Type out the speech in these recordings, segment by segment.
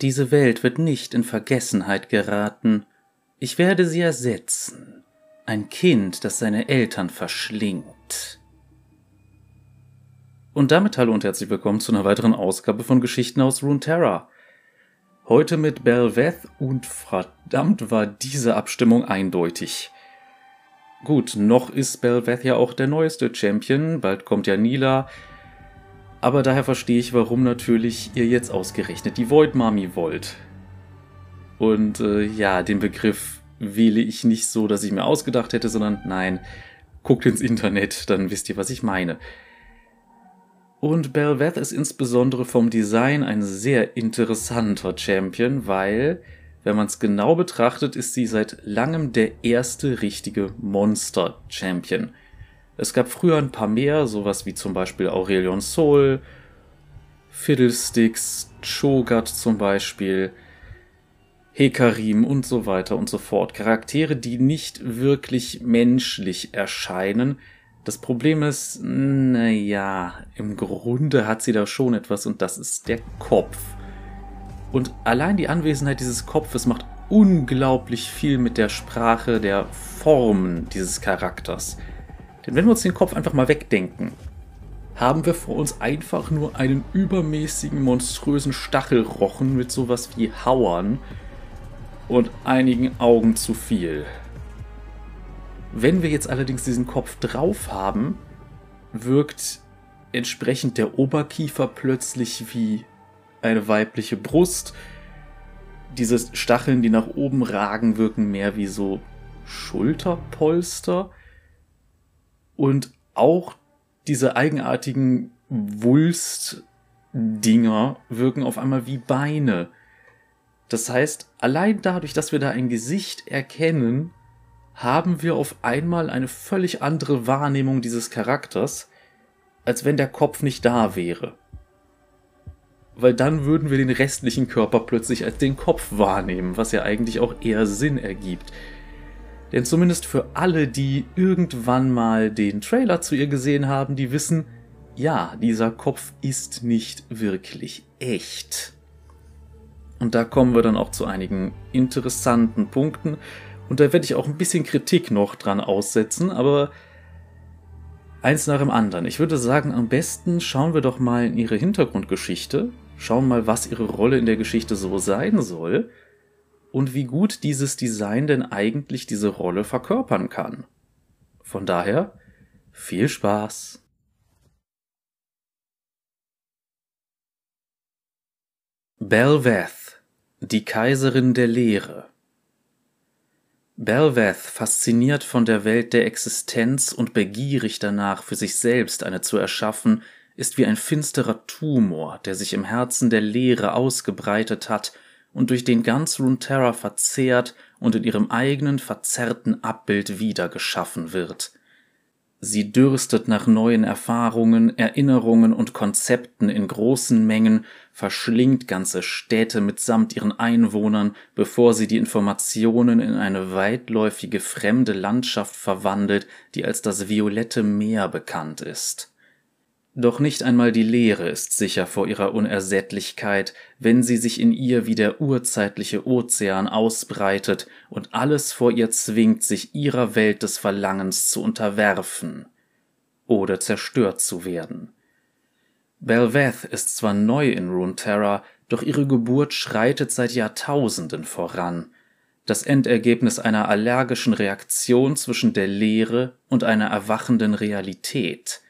Diese Welt wird nicht in Vergessenheit geraten. Ich werde sie ersetzen. Ein Kind, das seine Eltern verschlingt. Und damit hallo und herzlich willkommen zu einer weiteren Ausgabe von Geschichten aus Runeterra. Heute mit Belveth und verdammt war diese Abstimmung eindeutig. Gut, noch ist Belveth ja auch der neueste Champion, bald kommt ja Nila, aber daher verstehe ich, warum natürlich ihr jetzt ausgerechnet die Void Mami wollt. Und äh, ja, den Begriff wähle ich nicht so, dass ich mir ausgedacht hätte, sondern nein, guckt ins Internet, dann wisst ihr, was ich meine. Und Belveth ist insbesondere vom Design ein sehr interessanter Champion, weil, wenn man es genau betrachtet, ist sie seit langem der erste richtige Monster-Champion. Es gab früher ein paar mehr, sowas wie zum Beispiel Aurelion Soul, Fiddlesticks, Cho'Gath zum Beispiel, Hekarim und so weiter und so fort. Charaktere, die nicht wirklich menschlich erscheinen. Das Problem ist, naja, im Grunde hat sie da schon etwas und das ist der Kopf. Und allein die Anwesenheit dieses Kopfes macht unglaublich viel mit der Sprache der Formen dieses Charakters. Denn wenn wir uns den Kopf einfach mal wegdenken, haben wir vor uns einfach nur einen übermäßigen, monströsen Stachelrochen mit sowas wie Hauern und einigen Augen zu viel. Wenn wir jetzt allerdings diesen Kopf drauf haben, wirkt entsprechend der Oberkiefer plötzlich wie eine weibliche Brust. Diese Stacheln, die nach oben ragen, wirken mehr wie so Schulterpolster. Und auch diese eigenartigen Wulst-Dinger wirken auf einmal wie Beine. Das heißt, allein dadurch, dass wir da ein Gesicht erkennen, haben wir auf einmal eine völlig andere Wahrnehmung dieses Charakters, als wenn der Kopf nicht da wäre. Weil dann würden wir den restlichen Körper plötzlich als den Kopf wahrnehmen, was ja eigentlich auch eher Sinn ergibt. Denn zumindest für alle, die irgendwann mal den Trailer zu ihr gesehen haben, die wissen, ja, dieser Kopf ist nicht wirklich echt. Und da kommen wir dann auch zu einigen interessanten Punkten. Und da werde ich auch ein bisschen Kritik noch dran aussetzen, aber eins nach dem anderen. Ich würde sagen, am besten schauen wir doch mal in ihre Hintergrundgeschichte, schauen mal, was ihre Rolle in der Geschichte so sein soll und wie gut dieses Design denn eigentlich diese Rolle verkörpern kann. Von daher, viel Spaß! Belveth, die Kaiserin der Lehre Belveth, fasziniert von der Welt der Existenz und begierig danach, für sich selbst eine zu erschaffen, ist wie ein finsterer Tumor, der sich im Herzen der Leere ausgebreitet hat und durch den ganz Runeterra verzehrt und in ihrem eigenen verzerrten Abbild wiedergeschaffen wird. Sie dürstet nach neuen Erfahrungen, Erinnerungen und Konzepten in großen Mengen, verschlingt ganze Städte mitsamt ihren Einwohnern, bevor sie die Informationen in eine weitläufige fremde Landschaft verwandelt, die als das violette Meer bekannt ist. Doch nicht einmal die Leere ist sicher vor ihrer Unersättlichkeit, wenn sie sich in ihr wie der urzeitliche Ozean ausbreitet und alles vor ihr zwingt, sich ihrer Welt des Verlangens zu unterwerfen oder zerstört zu werden. Belveth ist zwar neu in Runeterra, doch ihre Geburt schreitet seit Jahrtausenden voran, das Endergebnis einer allergischen Reaktion zwischen der Leere und einer erwachenden Realität –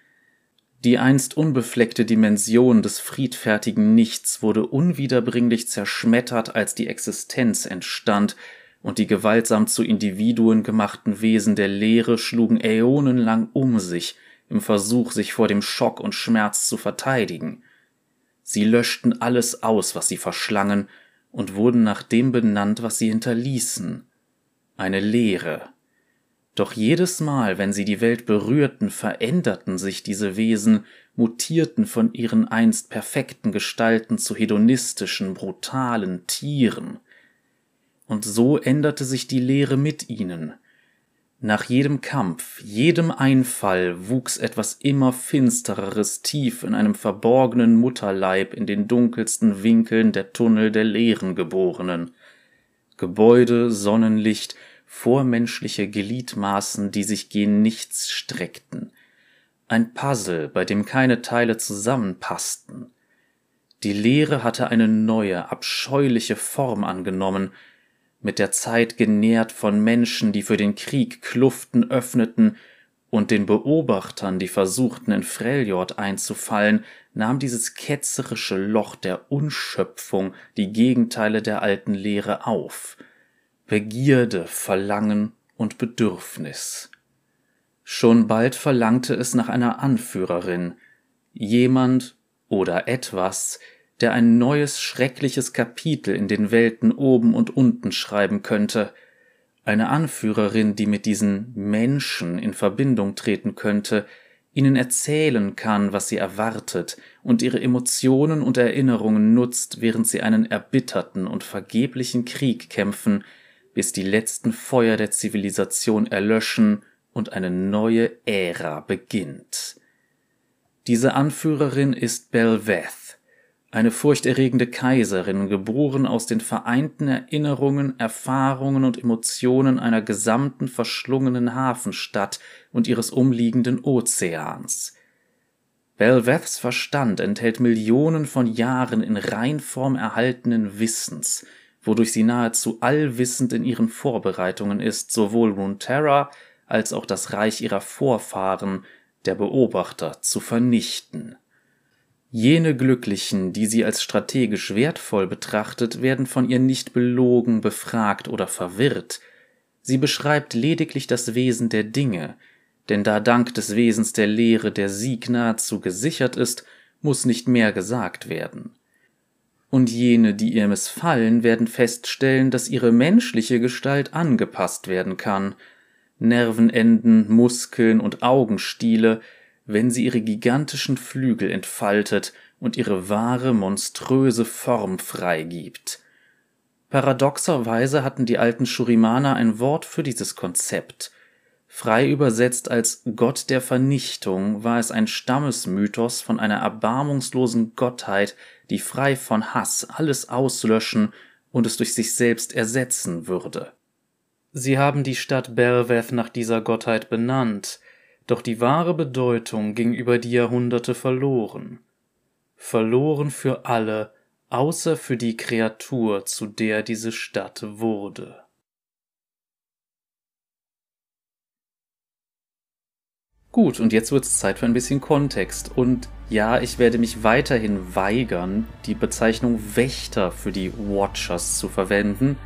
die einst unbefleckte Dimension des friedfertigen Nichts wurde unwiederbringlich zerschmettert, als die Existenz entstand, und die gewaltsam zu Individuen gemachten Wesen der Leere schlugen äonenlang um sich, im Versuch, sich vor dem Schock und Schmerz zu verteidigen. Sie löschten alles aus, was sie verschlangen, und wurden nach dem benannt, was sie hinterließen. Eine Leere. Doch jedes Mal, wenn sie die Welt berührten, veränderten sich diese Wesen, mutierten von ihren einst perfekten Gestalten zu hedonistischen, brutalen Tieren. Und so änderte sich die Lehre mit ihnen. Nach jedem Kampf, jedem Einfall wuchs etwas immer Finstereres tief in einem verborgenen Mutterleib in den dunkelsten Winkeln der Tunnel der leeren Geborenen. Gebäude, Sonnenlicht, vormenschliche Gliedmaßen, die sich gen Nichts streckten. Ein Puzzle, bei dem keine Teile zusammenpassten. Die Leere hatte eine neue, abscheuliche Form angenommen, mit der Zeit genährt von Menschen, die für den Krieg Kluften öffneten, und den Beobachtern, die versuchten, in Freljord einzufallen, nahm dieses ketzerische Loch der Unschöpfung die Gegenteile der alten Lehre auf. Begierde, Verlangen und Bedürfnis. Schon bald verlangte es nach einer Anführerin, jemand oder etwas, der ein neues schreckliches Kapitel in den Welten oben und unten schreiben könnte, eine Anführerin, die mit diesen Menschen in Verbindung treten könnte, ihnen erzählen kann, was sie erwartet und ihre Emotionen und Erinnerungen nutzt, während sie einen erbitterten und vergeblichen Krieg kämpfen, bis die letzten Feuer der Zivilisation erlöschen und eine neue Ära beginnt. Diese Anführerin ist Belveth, eine furchterregende Kaiserin, geboren aus den vereinten Erinnerungen, Erfahrungen und Emotionen einer gesamten verschlungenen Hafenstadt und ihres umliegenden Ozeans. Belveths Verstand enthält Millionen von Jahren in Reinform erhaltenen Wissens, wodurch sie nahezu allwissend in ihren Vorbereitungen ist, sowohl Runeterra als auch das Reich ihrer Vorfahren, der Beobachter, zu vernichten. Jene Glücklichen, die sie als strategisch wertvoll betrachtet, werden von ihr nicht belogen, befragt oder verwirrt. Sie beschreibt lediglich das Wesen der Dinge, denn da dank des Wesens der Lehre der Sieg nahezu gesichert ist, muss nicht mehr gesagt werden. Und jene, die ihr missfallen, werden feststellen, dass ihre menschliche Gestalt angepasst werden kann. Nervenenden, Muskeln und Augenstiele wenn sie ihre gigantischen Flügel entfaltet und ihre wahre monströse Form freigibt. Paradoxerweise hatten die alten Shurimana ein Wort für dieses Konzept. Frei übersetzt als Gott der Vernichtung war es ein Stammesmythos von einer erbarmungslosen Gottheit, die frei von Hass alles auslöschen und es durch sich selbst ersetzen würde. Sie haben die Stadt Belveth nach dieser Gottheit benannt, doch die wahre Bedeutung ging über die Jahrhunderte verloren. Verloren für alle, außer für die Kreatur, zu der diese Stadt wurde. Gut, und jetzt wird es Zeit für ein bisschen Kontext. Und ja, ich werde mich weiterhin weigern, die Bezeichnung Wächter für die Watchers zu verwenden,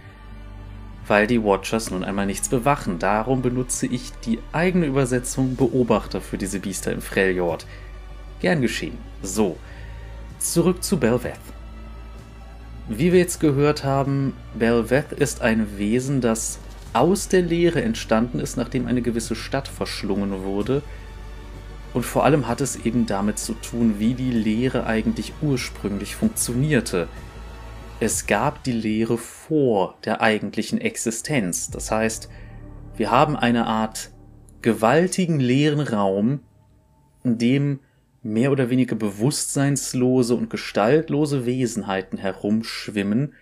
weil die Watchers nun einmal nichts bewachen. Darum benutze ich die eigene Übersetzung Beobachter für diese Biester im Freljord. Gern geschehen. So, zurück zu Belveth. Wie wir jetzt gehört haben, Belveth ist ein Wesen, das aus der Leere entstanden ist, nachdem eine gewisse Stadt verschlungen wurde. Und vor allem hat es eben damit zu tun, wie die Leere eigentlich ursprünglich funktionierte es gab die Lehre vor der eigentlichen Existenz. Das heißt, wir haben eine Art gewaltigen leeren Raum, in dem mehr oder weniger bewusstseinslose und gestaltlose Wesenheiten herumschwimmen,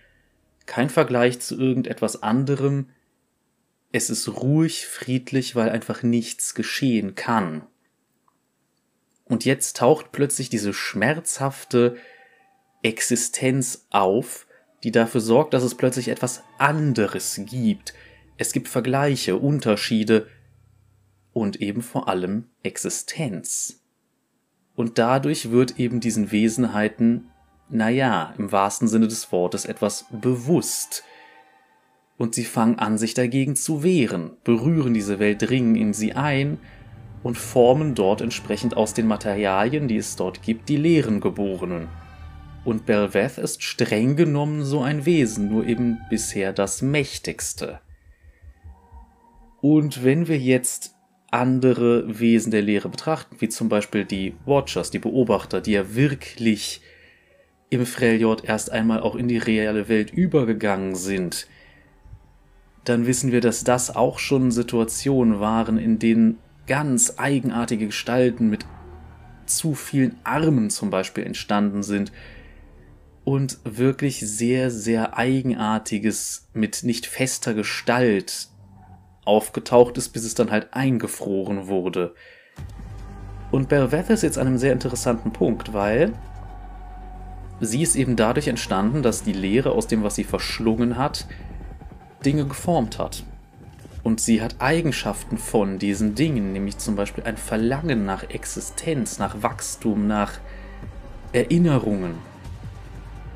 kein Vergleich zu irgendetwas anderem, es ist ruhig, friedlich, weil einfach nichts geschehen kann. Und jetzt taucht plötzlich diese schmerzhafte Existenz auf, die dafür sorgt, dass es plötzlich etwas anderes gibt. Es gibt Vergleiche, Unterschiede und eben vor allem Existenz. Und dadurch wird eben diesen Wesenheiten, naja, im wahrsten Sinne des Wortes etwas bewusst. Und sie fangen an, sich dagegen zu wehren, berühren diese Welt, dringen in sie ein und formen dort entsprechend aus den Materialien, die es dort gibt, die leeren Geborenen. Und Belveth ist streng genommen so ein Wesen, nur eben bisher das mächtigste. Und wenn wir jetzt andere Wesen der Lehre betrachten, wie zum Beispiel die Watchers, die Beobachter, die ja wirklich im Freljord erst einmal auch in die reale Welt übergegangen sind, dann wissen wir, dass das auch schon Situationen waren, in denen ganz eigenartige Gestalten mit zu vielen Armen zum Beispiel entstanden sind und wirklich sehr, sehr eigenartiges mit nicht fester Gestalt aufgetaucht ist, bis es dann halt eingefroren wurde. Und Belveth ist jetzt an einem sehr interessanten Punkt, weil sie ist eben dadurch entstanden, dass die Leere aus dem, was sie verschlungen hat, Dinge geformt hat. Und sie hat Eigenschaften von diesen Dingen, nämlich zum Beispiel ein Verlangen nach Existenz, nach Wachstum, nach Erinnerungen.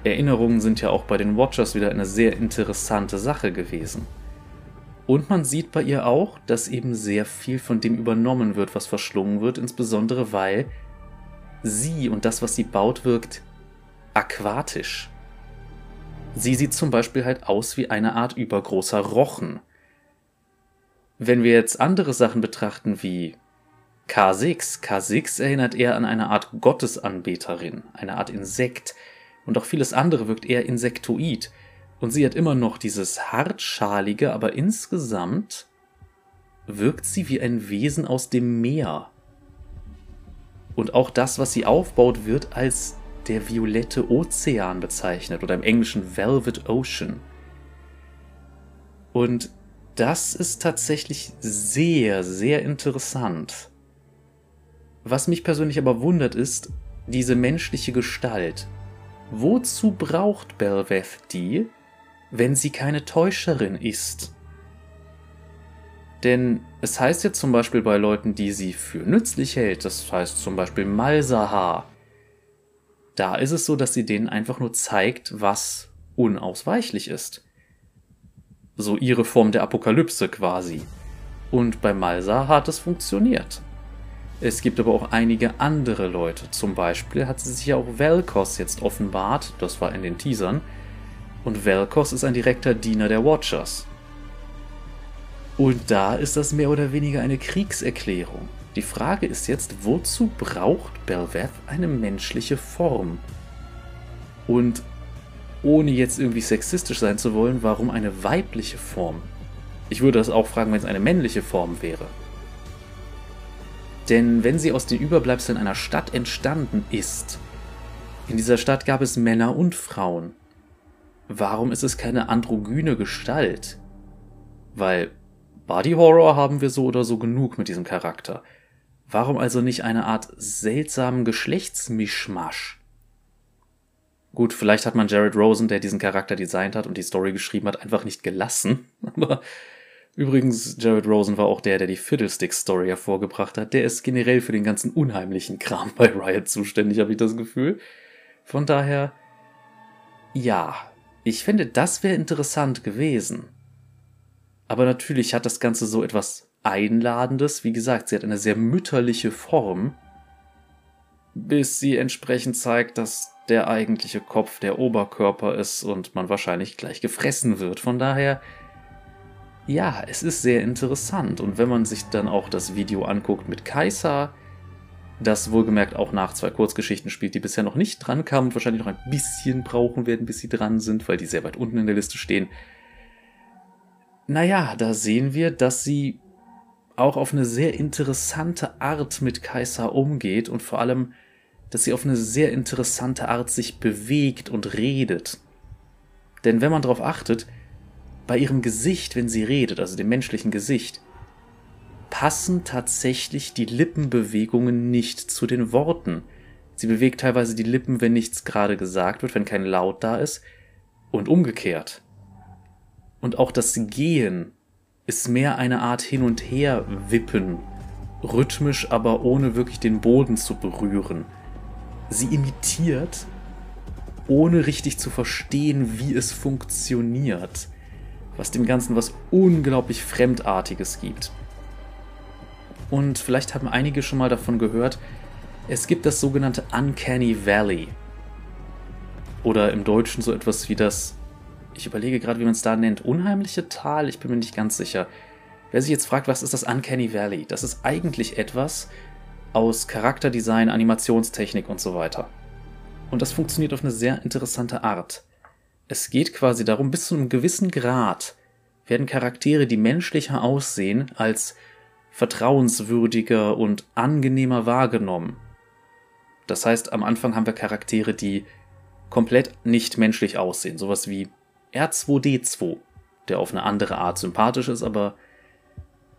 Erinnerungen sind ja auch bei den Watchers wieder eine sehr interessante Sache gewesen. Und man sieht bei ihr auch, dass eben sehr viel von dem übernommen wird, was verschlungen wird, insbesondere weil sie und das, was sie baut, wirkt aquatisch. Sie sieht zum Beispiel halt aus wie eine Art übergroßer Rochen. Wenn wir jetzt andere Sachen betrachten wie K6, K6 erinnert eher an eine Art Gottesanbeterin, eine Art Insekt, und auch vieles andere wirkt eher insektoid. Und sie hat immer noch dieses hartschalige, aber insgesamt wirkt sie wie ein Wesen aus dem Meer. Und auch das, was sie aufbaut, wird als der violette Ozean bezeichnet oder im Englischen Velvet Ocean. Und das ist tatsächlich sehr, sehr interessant. Was mich persönlich aber wundert ist, diese menschliche Gestalt. Wozu braucht Belveth die, wenn sie keine Täuscherin ist? Denn es heißt ja zum Beispiel bei Leuten, die sie für nützlich hält, das heißt zum Beispiel Malsahar, da ist es so, dass sie denen einfach nur zeigt, was unausweichlich ist. So ihre Form der Apokalypse quasi. Und bei Malsa hat es funktioniert. Es gibt aber auch einige andere Leute. Zum Beispiel hat sie sich ja auch Velkos jetzt offenbart, das war in den Teasern. Und Velkos ist ein direkter Diener der Watchers. Und da ist das mehr oder weniger eine Kriegserklärung. Die Frage ist jetzt, wozu braucht Belveth eine menschliche Form? Und ohne jetzt irgendwie sexistisch sein zu wollen, warum eine weibliche Form? Ich würde das auch fragen, wenn es eine männliche Form wäre. Denn wenn sie aus den Überbleibseln einer Stadt entstanden ist, in dieser Stadt gab es Männer und Frauen. Warum ist es keine androgyne Gestalt? Weil Body Horror haben wir so oder so genug mit diesem Charakter. Warum also nicht eine Art seltsamen Geschlechtsmischmasch? Gut, vielleicht hat man Jared Rosen, der diesen Charakter designt hat und die Story geschrieben hat, einfach nicht gelassen. Aber übrigens, Jared Rosen war auch der, der die Fiddlestick-Story hervorgebracht hat. Der ist generell für den ganzen unheimlichen Kram bei Riot zuständig, habe ich das Gefühl. Von daher, ja, ich finde, das wäre interessant gewesen. Aber natürlich hat das Ganze so etwas Einladendes. Wie gesagt, sie hat eine sehr mütterliche Form, bis sie entsprechend zeigt, dass der eigentliche Kopf der Oberkörper ist und man wahrscheinlich gleich gefressen wird. Von daher, ja, es ist sehr interessant. Und wenn man sich dann auch das Video anguckt mit Kaiser, das wohlgemerkt auch nach zwei Kurzgeschichten spielt, die bisher noch nicht dran kamen und wahrscheinlich noch ein bisschen brauchen werden, bis sie dran sind, weil die sehr weit unten in der Liste stehen. Naja, da sehen wir, dass sie auch auf eine sehr interessante Art mit Kaiser umgeht und vor allem, dass sie auf eine sehr interessante Art sich bewegt und redet. Denn wenn man darauf achtet, bei ihrem Gesicht, wenn sie redet, also dem menschlichen Gesicht, passen tatsächlich die Lippenbewegungen nicht zu den Worten. Sie bewegt teilweise die Lippen, wenn nichts gerade gesagt wird, wenn kein Laut da ist, und umgekehrt. Und auch das Gehen ist mehr eine Art Hin und Her wippen, rhythmisch, aber ohne wirklich den Boden zu berühren. Sie imitiert, ohne richtig zu verstehen, wie es funktioniert, was dem Ganzen was unglaublich Fremdartiges gibt. Und vielleicht haben einige schon mal davon gehört, es gibt das sogenannte Uncanny Valley. Oder im Deutschen so etwas wie das ich überlege gerade, wie man es da nennt. Unheimliche Tal? Ich bin mir nicht ganz sicher. Wer sich jetzt fragt, was ist das Uncanny Valley? Das ist eigentlich etwas aus Charakterdesign, Animationstechnik und so weiter. Und das funktioniert auf eine sehr interessante Art. Es geht quasi darum, bis zu einem gewissen Grad werden Charaktere, die menschlicher aussehen, als vertrauenswürdiger und angenehmer wahrgenommen. Das heißt, am Anfang haben wir Charaktere, die komplett nicht menschlich aussehen, sowas wie R2D2, der auf eine andere Art sympathisch ist, aber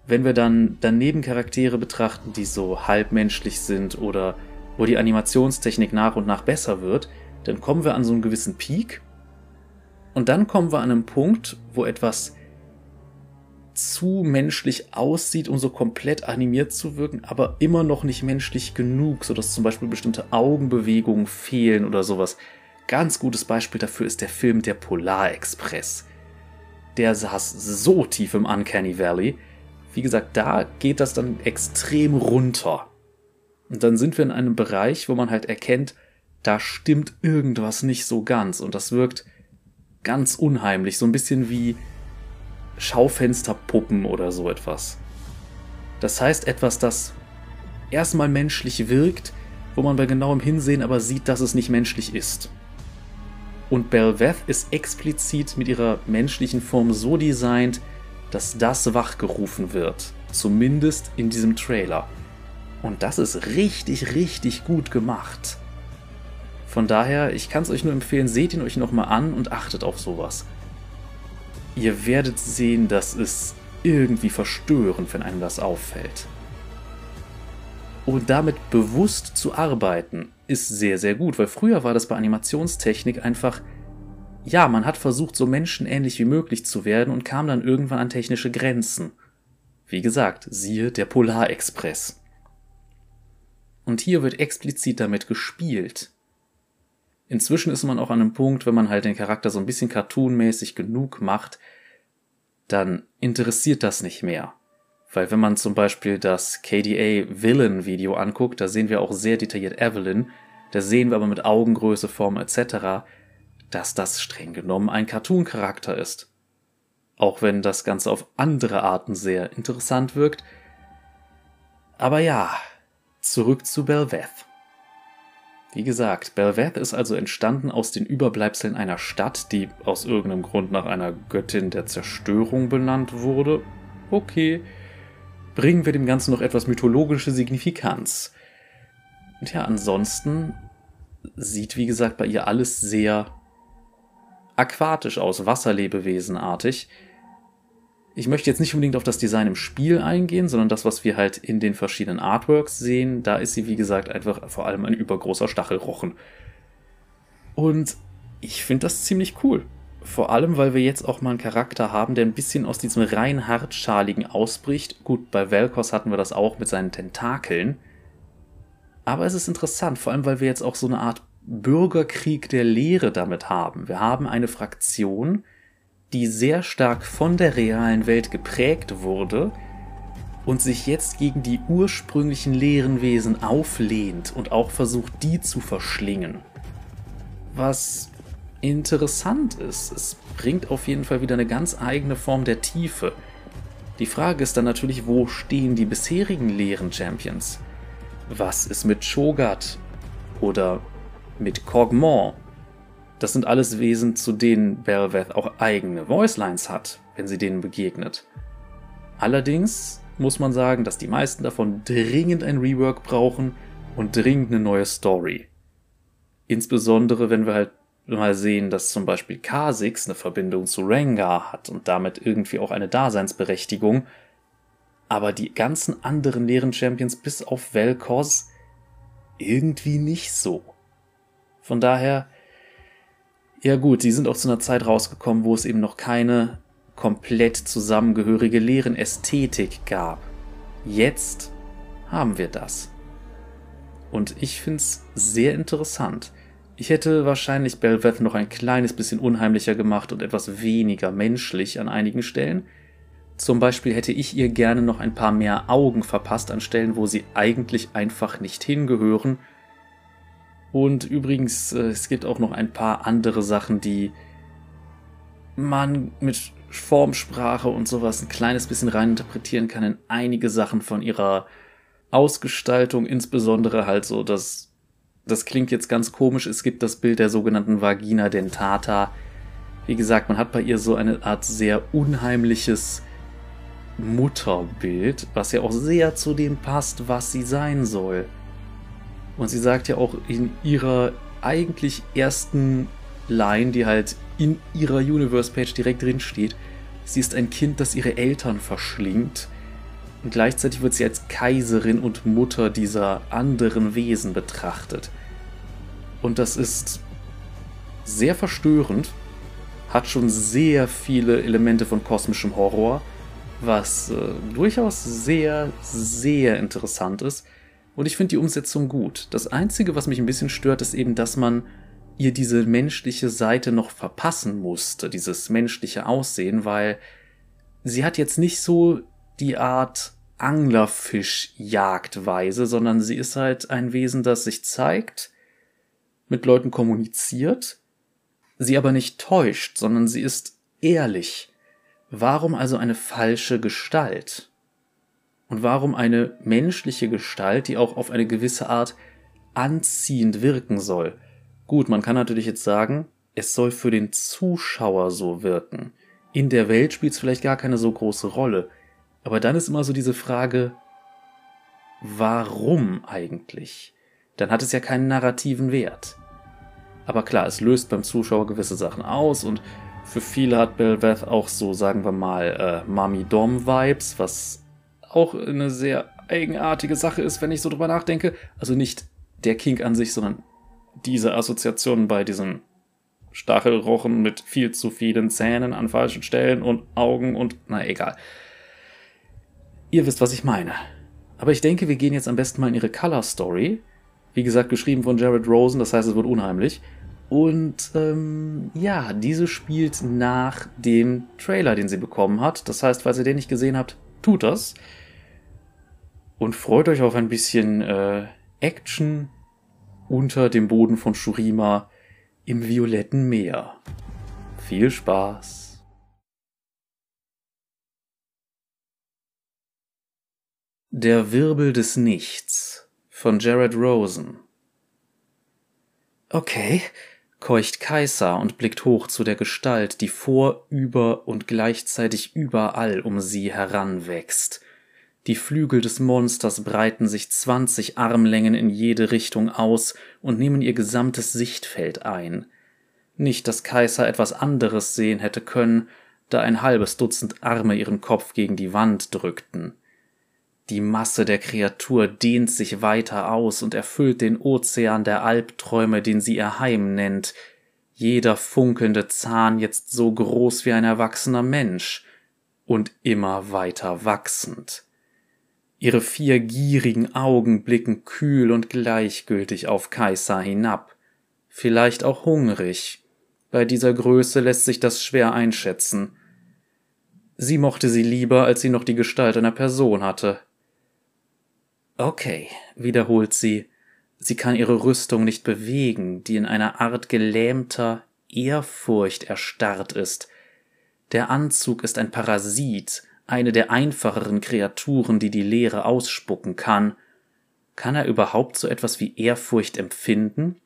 wenn wir dann daneben Charaktere betrachten, die so halbmenschlich sind oder wo die Animationstechnik nach und nach besser wird, dann kommen wir an so einen gewissen Peak und dann kommen wir an einen Punkt, wo etwas zu menschlich aussieht, um so komplett animiert zu wirken, aber immer noch nicht menschlich genug, sodass zum Beispiel bestimmte Augenbewegungen fehlen oder sowas. Ganz gutes Beispiel dafür ist der Film Der Polarexpress. Der saß so tief im Uncanny Valley. Wie gesagt, da geht das dann extrem runter. Und dann sind wir in einem Bereich, wo man halt erkennt, da stimmt irgendwas nicht so ganz und das wirkt ganz unheimlich, so ein bisschen wie Schaufensterpuppen oder so etwas. Das heißt etwas, das erstmal menschlich wirkt, wo man bei genauem Hinsehen aber sieht, dass es nicht menschlich ist. Und Belveth ist explizit mit ihrer menschlichen Form so designt, dass das wachgerufen wird. Zumindest in diesem Trailer. Und das ist richtig, richtig gut gemacht. Von daher, ich kann es euch nur empfehlen, seht ihn euch nochmal an und achtet auf sowas. Ihr werdet sehen, dass es irgendwie verstörend, wenn einem das auffällt. Und damit bewusst zu arbeiten, ist sehr, sehr gut, weil früher war das bei Animationstechnik einfach, ja, man hat versucht, so menschenähnlich wie möglich zu werden und kam dann irgendwann an technische Grenzen. Wie gesagt, siehe der Polarexpress. Und hier wird explizit damit gespielt. Inzwischen ist man auch an einem Punkt, wenn man halt den Charakter so ein bisschen cartoonmäßig genug macht, dann interessiert das nicht mehr. Weil wenn man zum Beispiel das KDA Villain Video anguckt, da sehen wir auch sehr detailliert Evelyn, da sehen wir aber mit Augengröße, Form etc., dass das streng genommen ein Cartoon-Charakter ist. Auch wenn das Ganze auf andere Arten sehr interessant wirkt. Aber ja, zurück zu Belveth. Wie gesagt, Belveth ist also entstanden aus den Überbleibseln einer Stadt, die aus irgendeinem Grund nach einer Göttin der Zerstörung benannt wurde. Okay, bringen wir dem Ganzen noch etwas mythologische Signifikanz. Und ja, ansonsten sieht, wie gesagt, bei ihr alles sehr aquatisch aus, Wasserlebewesenartig. Ich möchte jetzt nicht unbedingt auf das Design im Spiel eingehen, sondern das, was wir halt in den verschiedenen Artworks sehen. Da ist sie, wie gesagt, einfach vor allem ein übergroßer Stachelrochen. Und ich finde das ziemlich cool. Vor allem, weil wir jetzt auch mal einen Charakter haben, der ein bisschen aus diesem rein hartschaligen ausbricht. Gut, bei Velkos hatten wir das auch mit seinen Tentakeln. Aber es ist interessant, vor allem, weil wir jetzt auch so eine Art Bürgerkrieg der Lehre damit haben. Wir haben eine Fraktion, die sehr stark von der realen Welt geprägt wurde und sich jetzt gegen die ursprünglichen leeren Wesen auflehnt und auch versucht, die zu verschlingen. Was interessant ist, es bringt auf jeden Fall wieder eine ganz eigene Form der Tiefe. Die Frage ist dann natürlich, wo stehen die bisherigen leeren Champions? Was ist mit Shogat? Oder mit Cogmont? Das sind alles Wesen, zu denen Belveth auch eigene Voicelines hat, wenn sie denen begegnet. Allerdings muss man sagen, dass die meisten davon dringend ein Rework brauchen und dringend eine neue Story. Insbesondere wenn wir halt mal sehen, dass zum Beispiel Kha'Zix eine Verbindung zu Rengar hat und damit irgendwie auch eine Daseinsberechtigung, aber die ganzen anderen leeren Champions bis auf Vel'Koz irgendwie nicht so. Von daher ja gut, sie sind auch zu einer Zeit rausgekommen, wo es eben noch keine komplett zusammengehörige leeren Ästhetik gab. Jetzt haben wir das. Und ich finde es sehr interessant. Ich hätte wahrscheinlich Belveth noch ein kleines bisschen unheimlicher gemacht und etwas weniger menschlich an einigen Stellen. Zum Beispiel hätte ich ihr gerne noch ein paar mehr Augen verpasst an Stellen, wo sie eigentlich einfach nicht hingehören und übrigens, äh, es gibt auch noch ein paar andere Sachen, die man mit Formsprache und sowas ein kleines bisschen reininterpretieren kann in einige Sachen von ihrer Ausgestaltung, insbesondere halt so, dass das klingt jetzt ganz komisch, es gibt das Bild der sogenannten Vagina dentata. Wie gesagt, man hat bei ihr so eine Art sehr unheimliches Mutterbild, was ja auch sehr zu dem passt, was sie sein soll. Und sie sagt ja auch in ihrer eigentlich ersten Line, die halt in ihrer Universe-Page direkt drin steht, sie ist ein Kind, das ihre Eltern verschlingt. Und gleichzeitig wird sie als Kaiserin und Mutter dieser anderen Wesen betrachtet. Und das ist sehr verstörend, hat schon sehr viele Elemente von kosmischem Horror, was äh, durchaus sehr, sehr interessant ist. Und ich finde die Umsetzung gut. Das Einzige, was mich ein bisschen stört, ist eben, dass man ihr diese menschliche Seite noch verpassen musste, dieses menschliche Aussehen, weil sie hat jetzt nicht so die Art Anglerfischjagdweise, sondern sie ist halt ein Wesen, das sich zeigt, mit Leuten kommuniziert, sie aber nicht täuscht, sondern sie ist ehrlich. Warum also eine falsche Gestalt? Und warum eine menschliche Gestalt, die auch auf eine gewisse Art anziehend wirken soll? Gut, man kann natürlich jetzt sagen, es soll für den Zuschauer so wirken. In der Welt spielt es vielleicht gar keine so große Rolle. Aber dann ist immer so diese Frage, warum eigentlich? Dann hat es ja keinen narrativen Wert. Aber klar, es löst beim Zuschauer gewisse Sachen aus und für viele hat Belveth auch so, sagen wir mal, äh, Mami Dom Vibes, was auch eine sehr eigenartige Sache ist, wenn ich so drüber nachdenke. Also nicht der Kink an sich, sondern diese Assoziationen bei diesem Stachelrochen mit viel zu vielen Zähnen an falschen Stellen und Augen und na egal. Ihr wisst, was ich meine. Aber ich denke, wir gehen jetzt am besten mal in ihre Color Story. Wie gesagt, geschrieben von Jared Rosen, das heißt, es wird unheimlich. Und ähm, ja, diese spielt nach dem Trailer, den sie bekommen hat. Das heißt, falls ihr den nicht gesehen habt, tut das. Und freut euch auf ein bisschen äh, Action, unter dem Boden von Shurima im violetten Meer. Viel Spaß! Der Wirbel des Nichts von Jared Rosen Okay, keucht Kaiser und blickt hoch zu der Gestalt, die vor, über und gleichzeitig überall um sie heranwächst. Die Flügel des Monsters breiten sich zwanzig Armlängen in jede Richtung aus und nehmen ihr gesamtes Sichtfeld ein. Nicht, dass Kaiser etwas anderes sehen hätte können, da ein halbes Dutzend Arme ihren Kopf gegen die Wand drückten. Die Masse der Kreatur dehnt sich weiter aus und erfüllt den Ozean der Albträume, den sie ihr Heim nennt, jeder funkelnde Zahn jetzt so groß wie ein erwachsener Mensch und immer weiter wachsend. Ihre vier gierigen Augen blicken kühl und gleichgültig auf Kaiser hinab, vielleicht auch hungrig. Bei dieser Größe lässt sich das schwer einschätzen. Sie mochte sie lieber, als sie noch die Gestalt einer Person hatte. Okay, wiederholt sie, sie kann ihre Rüstung nicht bewegen, die in einer Art gelähmter Ehrfurcht erstarrt ist. Der Anzug ist ein Parasit, eine der einfacheren Kreaturen, die die Leere ausspucken kann. Kann er überhaupt so etwas wie Ehrfurcht empfinden?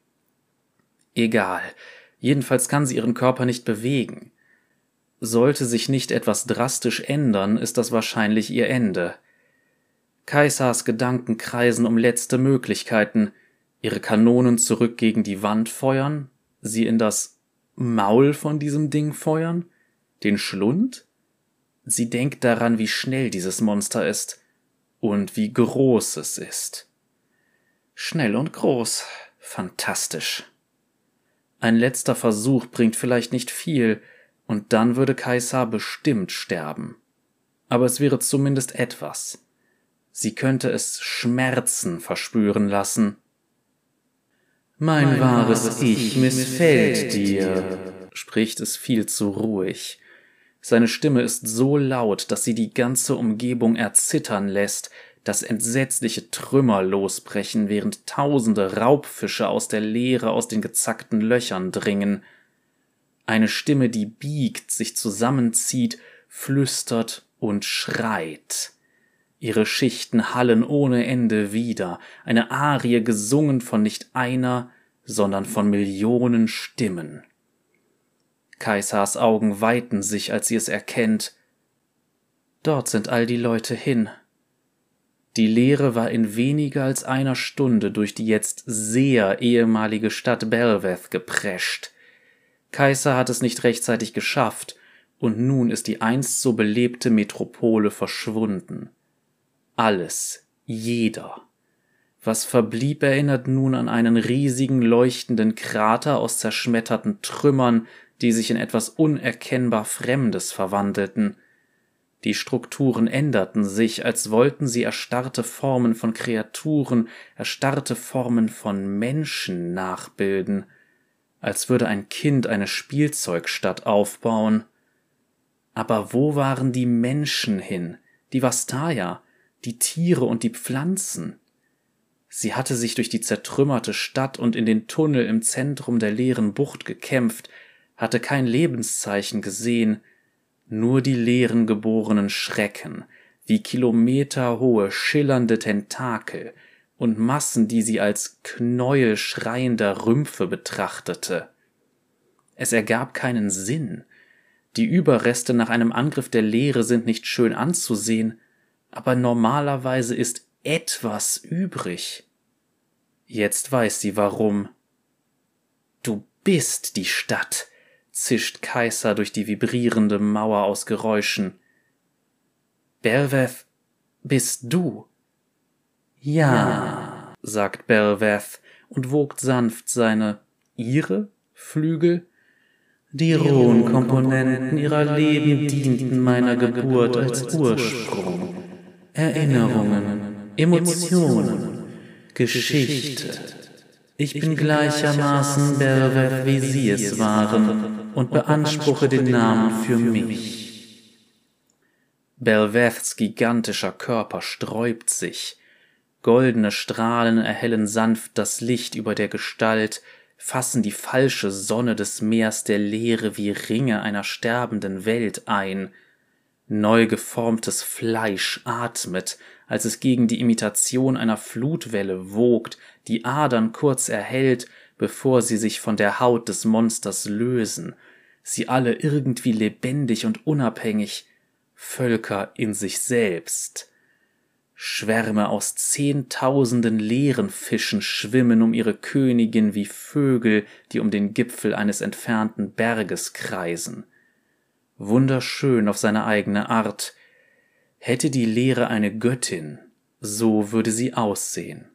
Egal, jedenfalls kann sie ihren Körper nicht bewegen. Sollte sich nicht etwas drastisch ändern, ist das wahrscheinlich ihr Ende. Kaisars Gedanken kreisen um letzte Möglichkeiten, ihre Kanonen zurück gegen die Wand feuern, sie in das Maul von diesem Ding feuern, den Schlund? Sie denkt daran, wie schnell dieses Monster ist und wie groß es ist. Schnell und groß, fantastisch. Ein letzter Versuch bringt vielleicht nicht viel, und dann würde Kaisar bestimmt sterben. Aber es wäre zumindest etwas. Sie könnte es Schmerzen verspüren lassen. Mein, mein wahres Ich missfällt dir, spricht es viel zu ruhig. Seine Stimme ist so laut, dass sie die ganze Umgebung erzittern lässt, dass entsetzliche Trümmer losbrechen, während tausende Raubfische aus der Leere aus den gezackten Löchern dringen. Eine Stimme, die biegt, sich zusammenzieht, flüstert und schreit. Ihre Schichten hallen ohne Ende wieder, eine Arie gesungen von nicht einer, sondern von Millionen Stimmen. Kaisars Augen weiten sich, als sie es erkennt. Dort sind all die Leute hin. Die Leere war in weniger als einer Stunde durch die jetzt sehr ehemalige Stadt Belveth geprescht. Kaiser hat es nicht rechtzeitig geschafft, und nun ist die einst so belebte Metropole verschwunden. Alles, jeder. Was verblieb, erinnert nun an einen riesigen leuchtenden Krater aus zerschmetterten Trümmern, die sich in etwas unerkennbar Fremdes verwandelten. Die Strukturen änderten sich, als wollten sie erstarrte Formen von Kreaturen, erstarrte Formen von Menschen nachbilden, als würde ein Kind eine Spielzeugstadt aufbauen. Aber wo waren die Menschen hin, die Vastaya, die Tiere und die Pflanzen? Sie hatte sich durch die zertrümmerte Stadt und in den Tunnel im Zentrum der leeren Bucht gekämpft, hatte kein Lebenszeichen gesehen, nur die leeren geborenen Schrecken, wie kilometerhohe, schillernde Tentakel und Massen, die sie als Knäuel schreiender Rümpfe betrachtete. Es ergab keinen Sinn. Die Überreste nach einem Angriff der Leere sind nicht schön anzusehen, aber normalerweise ist etwas übrig. Jetzt weiß sie warum. Du bist die Stadt, zischt Kaiser durch die vibrierende Mauer aus Geräuschen. Belveth, bist du? Ja, sagt Belveth und wogt sanft seine ihre Flügel. Die rohen Komponenten ihrer Leben dienten meiner Geburt als Ursprung. Erinnerungen, Emotionen, Geschichte. Ich bin gleichermaßen Belveth, wie Sie es waren und beanspruche den Namen für mich. Belveths gigantischer Körper sträubt sich. Goldene Strahlen erhellen sanft das Licht über der Gestalt, fassen die falsche Sonne des Meers der Leere wie Ringe einer sterbenden Welt ein. Neu geformtes Fleisch atmet, als es gegen die Imitation einer Flutwelle wogt, die Adern kurz erhellt bevor sie sich von der Haut des Monsters lösen, sie alle irgendwie lebendig und unabhängig, Völker in sich selbst. Schwärme aus zehntausenden leeren Fischen schwimmen um ihre Königin wie Vögel, die um den Gipfel eines entfernten Berges kreisen. Wunderschön auf seine eigene Art. Hätte die Leere eine Göttin, so würde sie aussehen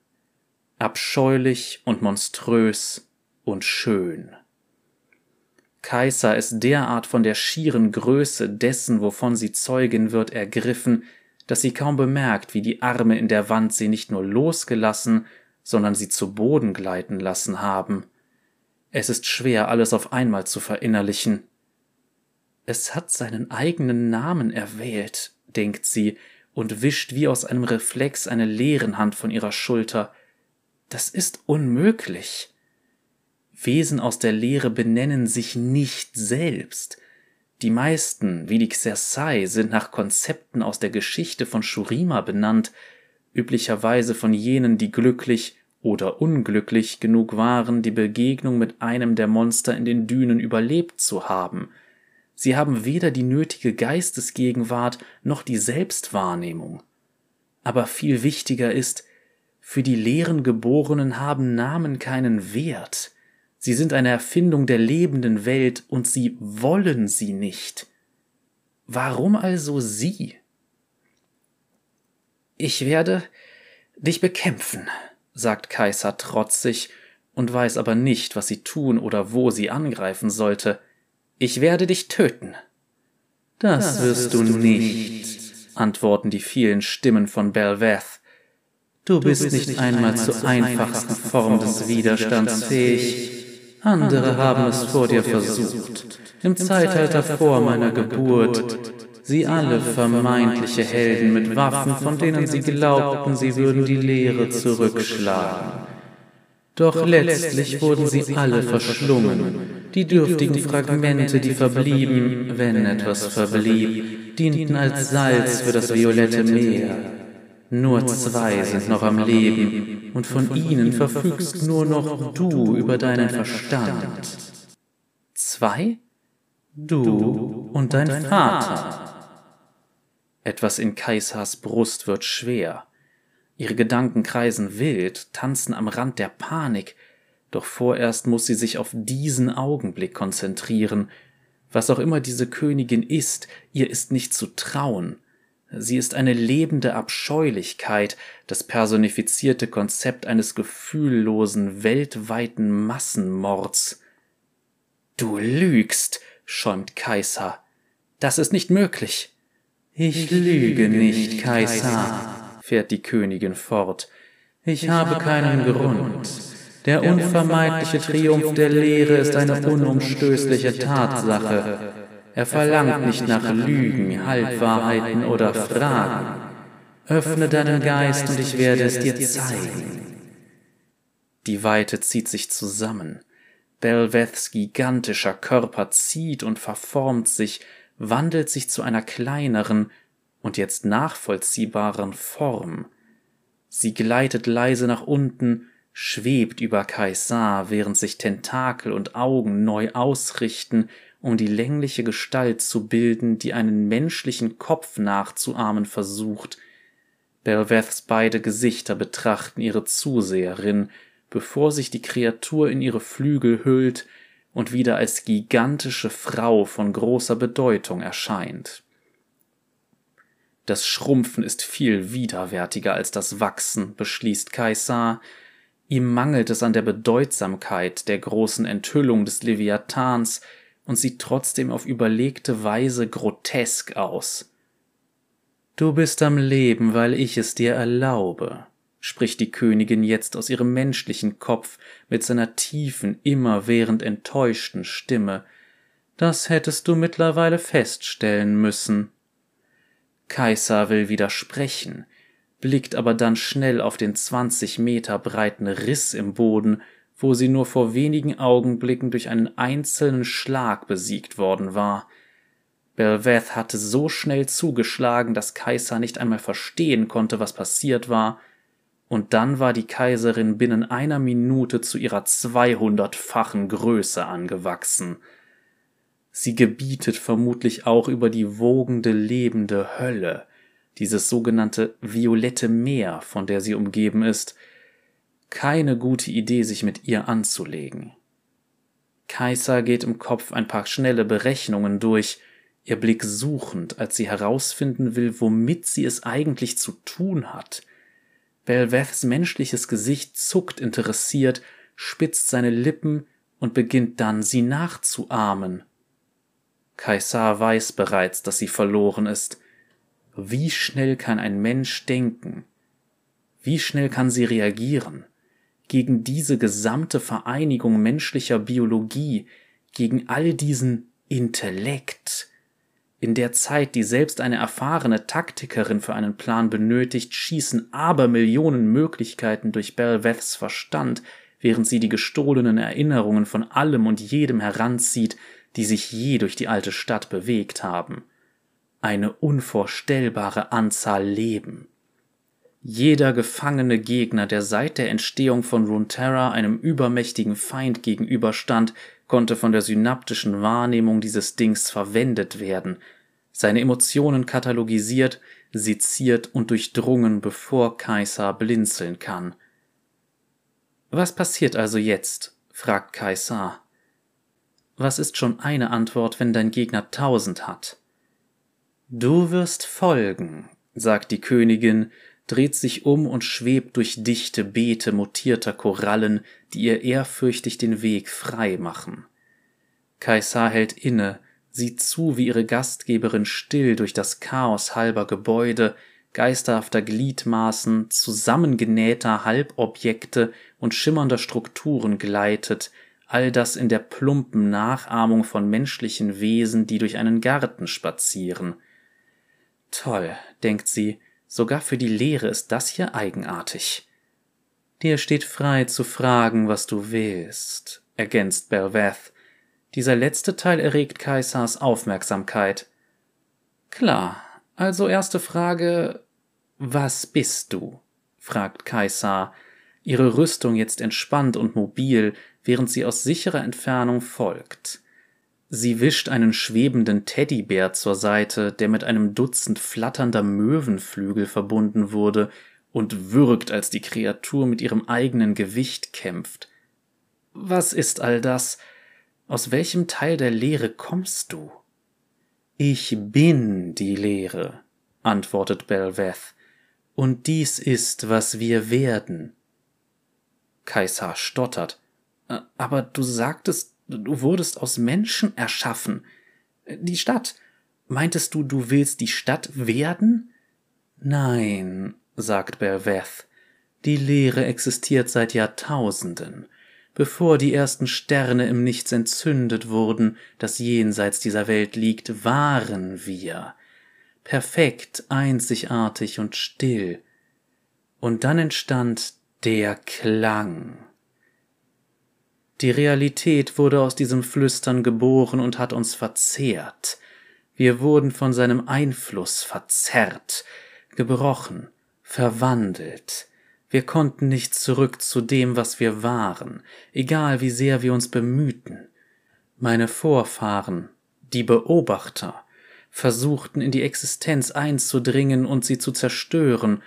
abscheulich und monströs und schön. Kaiser ist derart von der schieren Größe dessen, wovon sie Zeugin wird, ergriffen, dass sie kaum bemerkt, wie die Arme in der Wand sie nicht nur losgelassen, sondern sie zu Boden gleiten lassen haben. Es ist schwer, alles auf einmal zu verinnerlichen. Es hat seinen eigenen Namen erwählt, denkt sie und wischt wie aus einem Reflex eine leeren Hand von ihrer Schulter, das ist unmöglich. Wesen aus der Lehre benennen sich nicht selbst. Die meisten, wie die Xersai, sind nach Konzepten aus der Geschichte von Shurima benannt, üblicherweise von jenen, die glücklich oder unglücklich genug waren, die Begegnung mit einem der Monster in den Dünen überlebt zu haben. Sie haben weder die nötige Geistesgegenwart noch die Selbstwahrnehmung. Aber viel wichtiger ist, für die leeren Geborenen haben Namen keinen Wert. Sie sind eine Erfindung der lebenden Welt und sie wollen sie nicht. Warum also sie? Ich werde dich bekämpfen, sagt Kaiser trotzig und weiß aber nicht, was sie tun oder wo sie angreifen sollte. Ich werde dich töten. Das, das wirst du nicht, antworten die vielen Stimmen von Belveth. Du bist nicht einmal zur einfachsten Form des Widerstands fähig. Andere haben es vor dir versucht. Im Zeitalter vor meiner Geburt. Sie alle vermeintliche Helden mit Waffen, von denen sie glaubten, sie würden die Lehre zurückschlagen. Doch letztlich wurden sie alle verschlungen. Die dürftigen Fragmente, die verblieben, wenn etwas verblieb, dienten als Salz für das violette Meer. Nur zwei sind noch am Leben, und von ihnen verfügst nur noch du über deinen Verstand. Zwei? Du und dein, Vater. Vater. Etwas in Kaisers Brust wird schwer. Ihre Gedanken kreisen wild, tanzen am Rand der Panik, doch vorerst muss sie sich auf diesen Augenblick konzentrieren. Was auch immer diese Königin ist, ihr ist nicht zu trauen. Sie ist eine lebende Abscheulichkeit, das personifizierte Konzept eines gefühllosen, weltweiten Massenmords. Du lügst, schäumt Kaiser. Das ist nicht möglich. Ich lüge nicht, Kaiser, fährt die Königin fort. Ich habe keinen Grund. Der unvermeidliche Triumph der Lehre ist eine unumstößliche Tatsache. Er verlangt nicht nach Lügen, Halbwahrheiten oder Fragen. Öffne deinen Geist und ich werde es dir zeigen. Die Weite zieht sich zusammen. Belveths gigantischer Körper zieht und verformt sich, wandelt sich zu einer kleineren und jetzt nachvollziehbaren Form. Sie gleitet leise nach unten, schwebt über Kaisar, während sich Tentakel und Augen neu ausrichten um die längliche Gestalt zu bilden, die einen menschlichen Kopf nachzuahmen versucht. Belveths beide Gesichter betrachten ihre Zuseherin, bevor sich die Kreatur in ihre Flügel hüllt und wieder als gigantische Frau von großer Bedeutung erscheint. Das Schrumpfen ist viel widerwärtiger als das Wachsen, beschließt Kaisar. Ihm mangelt es an der Bedeutsamkeit der großen Enthüllung des Leviathans, und sieht trotzdem auf überlegte Weise grotesk aus. Du bist am Leben, weil ich es dir erlaube, spricht die Königin jetzt aus ihrem menschlichen Kopf mit seiner tiefen, immerwährend enttäuschten Stimme. Das hättest du mittlerweile feststellen müssen. Kaiser will widersprechen, blickt aber dann schnell auf den zwanzig Meter breiten Riss im Boden wo sie nur vor wenigen Augenblicken durch einen einzelnen Schlag besiegt worden war. Belveth hatte so schnell zugeschlagen, dass Kaiser nicht einmal verstehen konnte, was passiert war, und dann war die Kaiserin binnen einer Minute zu ihrer zweihundertfachen Größe angewachsen. Sie gebietet vermutlich auch über die wogende, lebende Hölle, dieses sogenannte violette Meer, von der sie umgeben ist, keine gute Idee, sich mit ihr anzulegen. Kaiser geht im Kopf ein paar schnelle Berechnungen durch, ihr Blick suchend, als sie herausfinden will, womit sie es eigentlich zu tun hat. Belveths menschliches Gesicht zuckt interessiert, spitzt seine Lippen und beginnt dann, sie nachzuahmen. Kaisar weiß bereits, dass sie verloren ist. Wie schnell kann ein Mensch denken? Wie schnell kann sie reagieren? Gegen diese gesamte Vereinigung menschlicher Biologie, gegen all diesen Intellekt. In der Zeit, die selbst eine erfahrene Taktikerin für einen Plan benötigt, schießen aber Millionen Möglichkeiten durch Belveths Verstand, während sie die gestohlenen Erinnerungen von allem und jedem heranzieht, die sich je durch die alte Stadt bewegt haben. Eine unvorstellbare Anzahl Leben. Jeder gefangene Gegner, der seit der Entstehung von Runeterra einem übermächtigen Feind gegenüberstand, konnte von der synaptischen Wahrnehmung dieses Dings verwendet werden, seine Emotionen katalogisiert, seziert und durchdrungen, bevor Kaiser blinzeln kann. Was passiert also jetzt? fragt Kaiser. Was ist schon eine Antwort, wenn dein Gegner tausend hat? Du wirst folgen, sagt die Königin, dreht sich um und schwebt durch dichte Beete mutierter Korallen, die ihr ehrfürchtig den Weg frei machen. Kaisar hält inne, sieht zu, wie ihre Gastgeberin still durch das Chaos halber Gebäude, geisterhafter Gliedmaßen, zusammengenähter Halbobjekte und schimmernder Strukturen gleitet, all das in der plumpen Nachahmung von menschlichen Wesen, die durch einen Garten spazieren. Toll, denkt sie, Sogar für die Lehre ist das hier eigenartig. Dir steht frei zu fragen, was du willst, ergänzt Belveth. Dieser letzte Teil erregt Kaisars Aufmerksamkeit. Klar, also erste Frage, was bist du? fragt Kaisar, ihre Rüstung jetzt entspannt und mobil, während sie aus sicherer Entfernung folgt. Sie wischt einen schwebenden Teddybär zur Seite, der mit einem Dutzend flatternder Möwenflügel verbunden wurde, und würgt, als die Kreatur mit ihrem eigenen Gewicht kämpft. Was ist all das? Aus welchem Teil der Lehre kommst du? Ich bin die Lehre, antwortet Belveth, und dies ist, was wir werden. Kaisar stottert. Äh, aber du sagtest, du wurdest aus Menschen erschaffen. Die Stadt. Meintest du, du willst die Stadt werden? Nein, sagt Belveth. Die Lehre existiert seit Jahrtausenden. Bevor die ersten Sterne im Nichts entzündet wurden, das jenseits dieser Welt liegt, waren wir. Perfekt, einzigartig und still. Und dann entstand der Klang. Die Realität wurde aus diesem Flüstern geboren und hat uns verzehrt. Wir wurden von seinem Einfluss verzerrt, gebrochen, verwandelt. Wir konnten nicht zurück zu dem, was wir waren, egal wie sehr wir uns bemühten. Meine Vorfahren, die Beobachter, versuchten in die Existenz einzudringen und sie zu zerstören,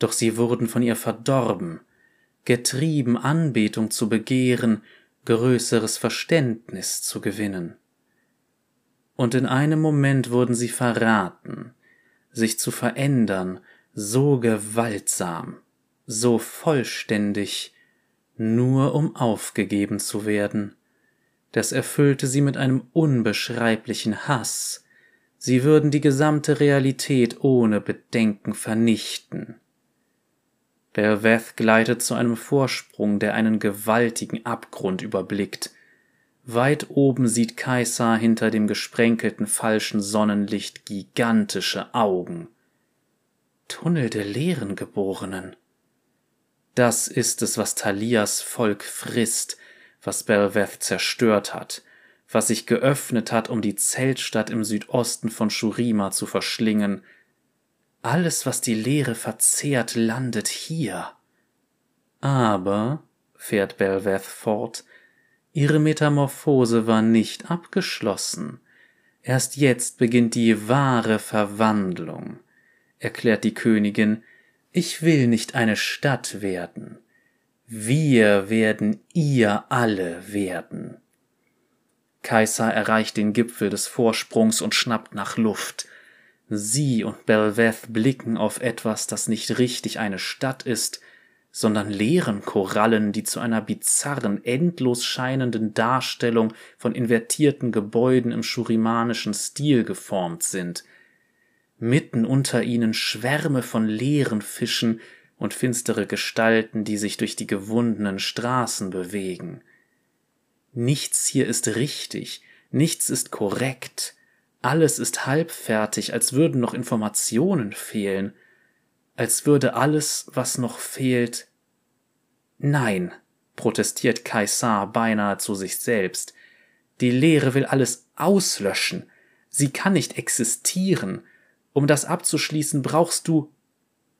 doch sie wurden von ihr verdorben, getrieben Anbetung zu begehren, größeres Verständnis zu gewinnen. Und in einem Moment wurden sie verraten, sich zu verändern, so gewaltsam, so vollständig, nur um aufgegeben zu werden. Das erfüllte sie mit einem unbeschreiblichen Hass. Sie würden die gesamte Realität ohne Bedenken vernichten. Belveth gleitet zu einem Vorsprung, der einen gewaltigen Abgrund überblickt. Weit oben sieht Kaisar hinter dem gesprenkelten falschen Sonnenlicht gigantische Augen. Tunnel der leeren Geborenen. Das ist es, was Thalias Volk frisst, was Belveth zerstört hat, was sich geöffnet hat, um die Zeltstadt im Südosten von Shurima zu verschlingen. Alles, was die Leere verzehrt, landet hier. Aber, fährt Belveth fort, ihre Metamorphose war nicht abgeschlossen. Erst jetzt beginnt die wahre Verwandlung, erklärt die Königin, ich will nicht eine Stadt werden. Wir werden ihr alle werden. Kaiser erreicht den Gipfel des Vorsprungs und schnappt nach Luft. Sie und Belveth blicken auf etwas, das nicht richtig eine Stadt ist, sondern leeren Korallen, die zu einer bizarren, endlos scheinenden Darstellung von invertierten Gebäuden im schurimanischen Stil geformt sind – mitten unter ihnen Schwärme von leeren Fischen und finstere Gestalten, die sich durch die gewundenen Straßen bewegen. Nichts hier ist richtig, nichts ist korrekt, alles ist halbfertig, als würden noch Informationen fehlen, als würde alles, was noch fehlt. Nein, protestiert Kaisar beinahe zu sich selbst. Die Lehre will alles auslöschen. Sie kann nicht existieren. Um das abzuschließen, brauchst du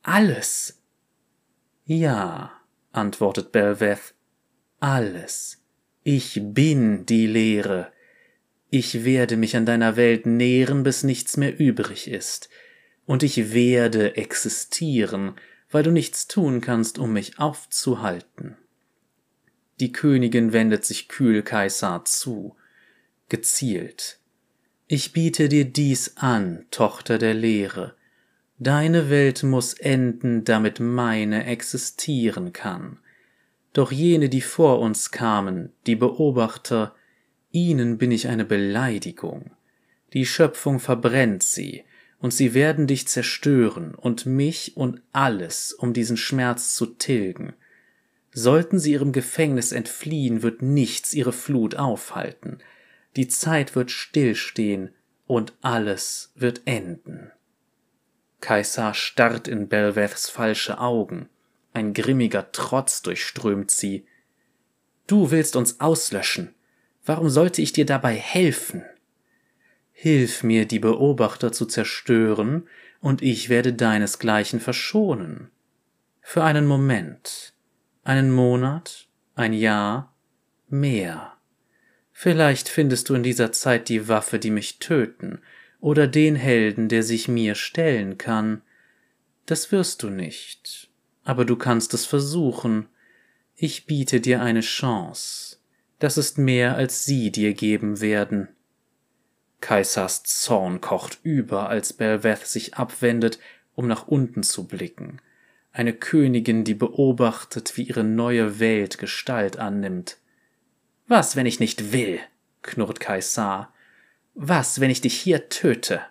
alles. Ja, antwortet Belveth, alles. Ich bin die Lehre. Ich werde mich an deiner Welt nähren, bis nichts mehr übrig ist. Und ich werde existieren, weil du nichts tun kannst, um mich aufzuhalten. Die Königin wendet sich kühl Kaisar zu, gezielt. Ich biete dir dies an, Tochter der Lehre. Deine Welt muss enden, damit meine existieren kann. Doch jene, die vor uns kamen, die Beobachter, ihnen bin ich eine Beleidigung. Die Schöpfung verbrennt sie, und sie werden dich zerstören und mich und alles, um diesen Schmerz zu tilgen. Sollten sie ihrem Gefängnis entfliehen, wird nichts ihre Flut aufhalten, die Zeit wird stillstehen und alles wird enden. Kaisar starrt in Belveths falsche Augen, ein grimmiger Trotz durchströmt sie. Du willst uns auslöschen, warum sollte ich dir dabei helfen? Hilf mir, die Beobachter zu zerstören, und ich werde deinesgleichen verschonen. Für einen Moment, einen Monat, ein Jahr, mehr. Vielleicht findest du in dieser Zeit die Waffe, die mich töten, oder den Helden, der sich mir stellen kann. Das wirst du nicht, aber du kannst es versuchen. Ich biete dir eine Chance. Das ist mehr, als sie dir geben werden. Kaisers Zorn kocht über, als Belveth sich abwendet, um nach unten zu blicken. Eine Königin, die beobachtet, wie ihre neue Welt Gestalt annimmt. Was, wenn ich nicht will? knurrt Kaisar. Was, wenn ich dich hier töte?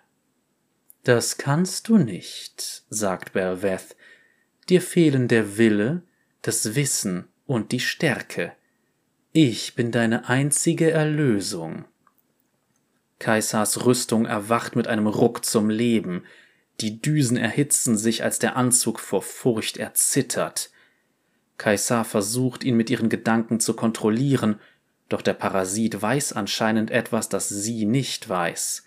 Das kannst du nicht, sagt Belveth. Dir fehlen der Wille, das Wissen und die Stärke. Ich bin deine einzige Erlösung. Kaisars Rüstung erwacht mit einem Ruck zum Leben. Die Düsen erhitzen sich, als der Anzug vor Furcht erzittert. Kaisar versucht, ihn mit ihren Gedanken zu kontrollieren doch der Parasit weiß anscheinend etwas, das sie nicht weiß.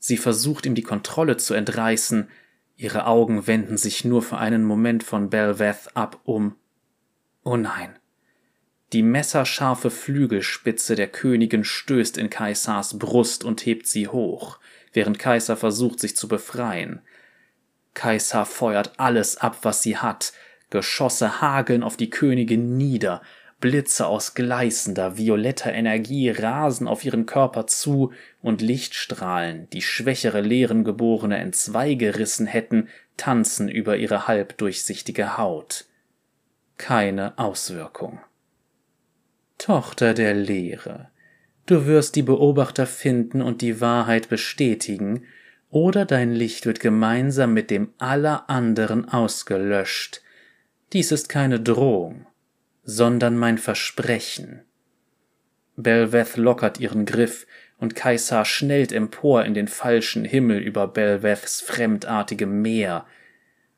Sie versucht ihm die Kontrolle zu entreißen, ihre Augen wenden sich nur für einen Moment von Belveth ab, um. Oh nein. Die messerscharfe Flügelspitze der Königin stößt in Kaisars Brust und hebt sie hoch, während Kaiser versucht, sich zu befreien. Kaiser feuert alles ab, was sie hat, Geschosse hageln auf die Königin nieder, Blitze aus gleißender, violetter Energie rasen auf ihren Körper zu, und Lichtstrahlen, die schwächere Leerengeborene entzweigerissen hätten, tanzen über ihre halbdurchsichtige Haut. Keine Auswirkung. Tochter der Leere, du wirst die Beobachter finden und die Wahrheit bestätigen, oder dein Licht wird gemeinsam mit dem aller anderen ausgelöscht. Dies ist keine Drohung, sondern mein Versprechen. Belveth lockert ihren Griff, und Kaisar schnellt empor in den falschen Himmel über Belveths fremdartigem Meer.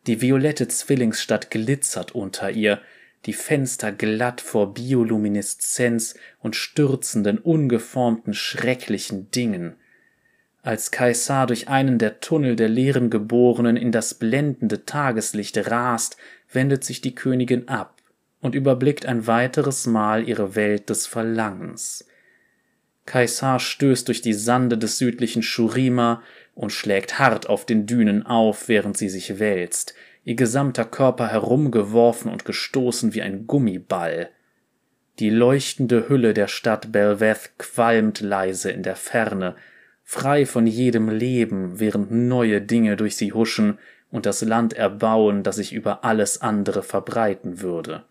Die violette Zwillingsstadt glitzert unter ihr, die Fenster glatt vor Biolumineszenz und stürzenden, ungeformten, schrecklichen Dingen. Als Kaisar durch einen der Tunnel der leeren Geborenen in das blendende Tageslicht rast, wendet sich die Königin ab und überblickt ein weiteres Mal ihre Welt des Verlangens. Kaisar stößt durch die Sande des südlichen Shurima und schlägt hart auf den Dünen auf, während sie sich wälzt, ihr gesamter Körper herumgeworfen und gestoßen wie ein Gummiball. Die leuchtende Hülle der Stadt Belveth qualmt leise in der Ferne, frei von jedem Leben, während neue Dinge durch sie huschen und das Land erbauen, das sich über alles andere verbreiten würde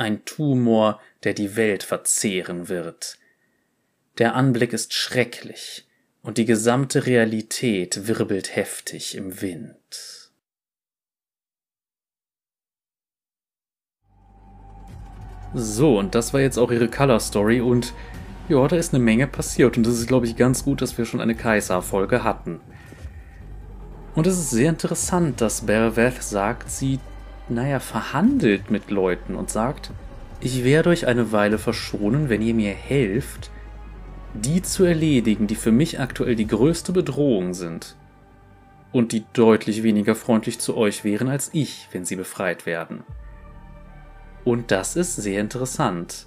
ein Tumor, der die Welt verzehren wird. Der Anblick ist schrecklich, und die gesamte Realität wirbelt heftig im Wind. So, und das war jetzt auch ihre Color Story und ja, da ist eine Menge passiert und es ist, glaube ich, ganz gut, dass wir schon eine Kaiser-Folge hatten. Und es ist sehr interessant, dass Belveth sagt, sie naja, verhandelt mit Leuten und sagt, ich werde euch eine Weile verschonen, wenn ihr mir helft, die zu erledigen, die für mich aktuell die größte Bedrohung sind und die deutlich weniger freundlich zu euch wären als ich, wenn sie befreit werden. Und das ist sehr interessant.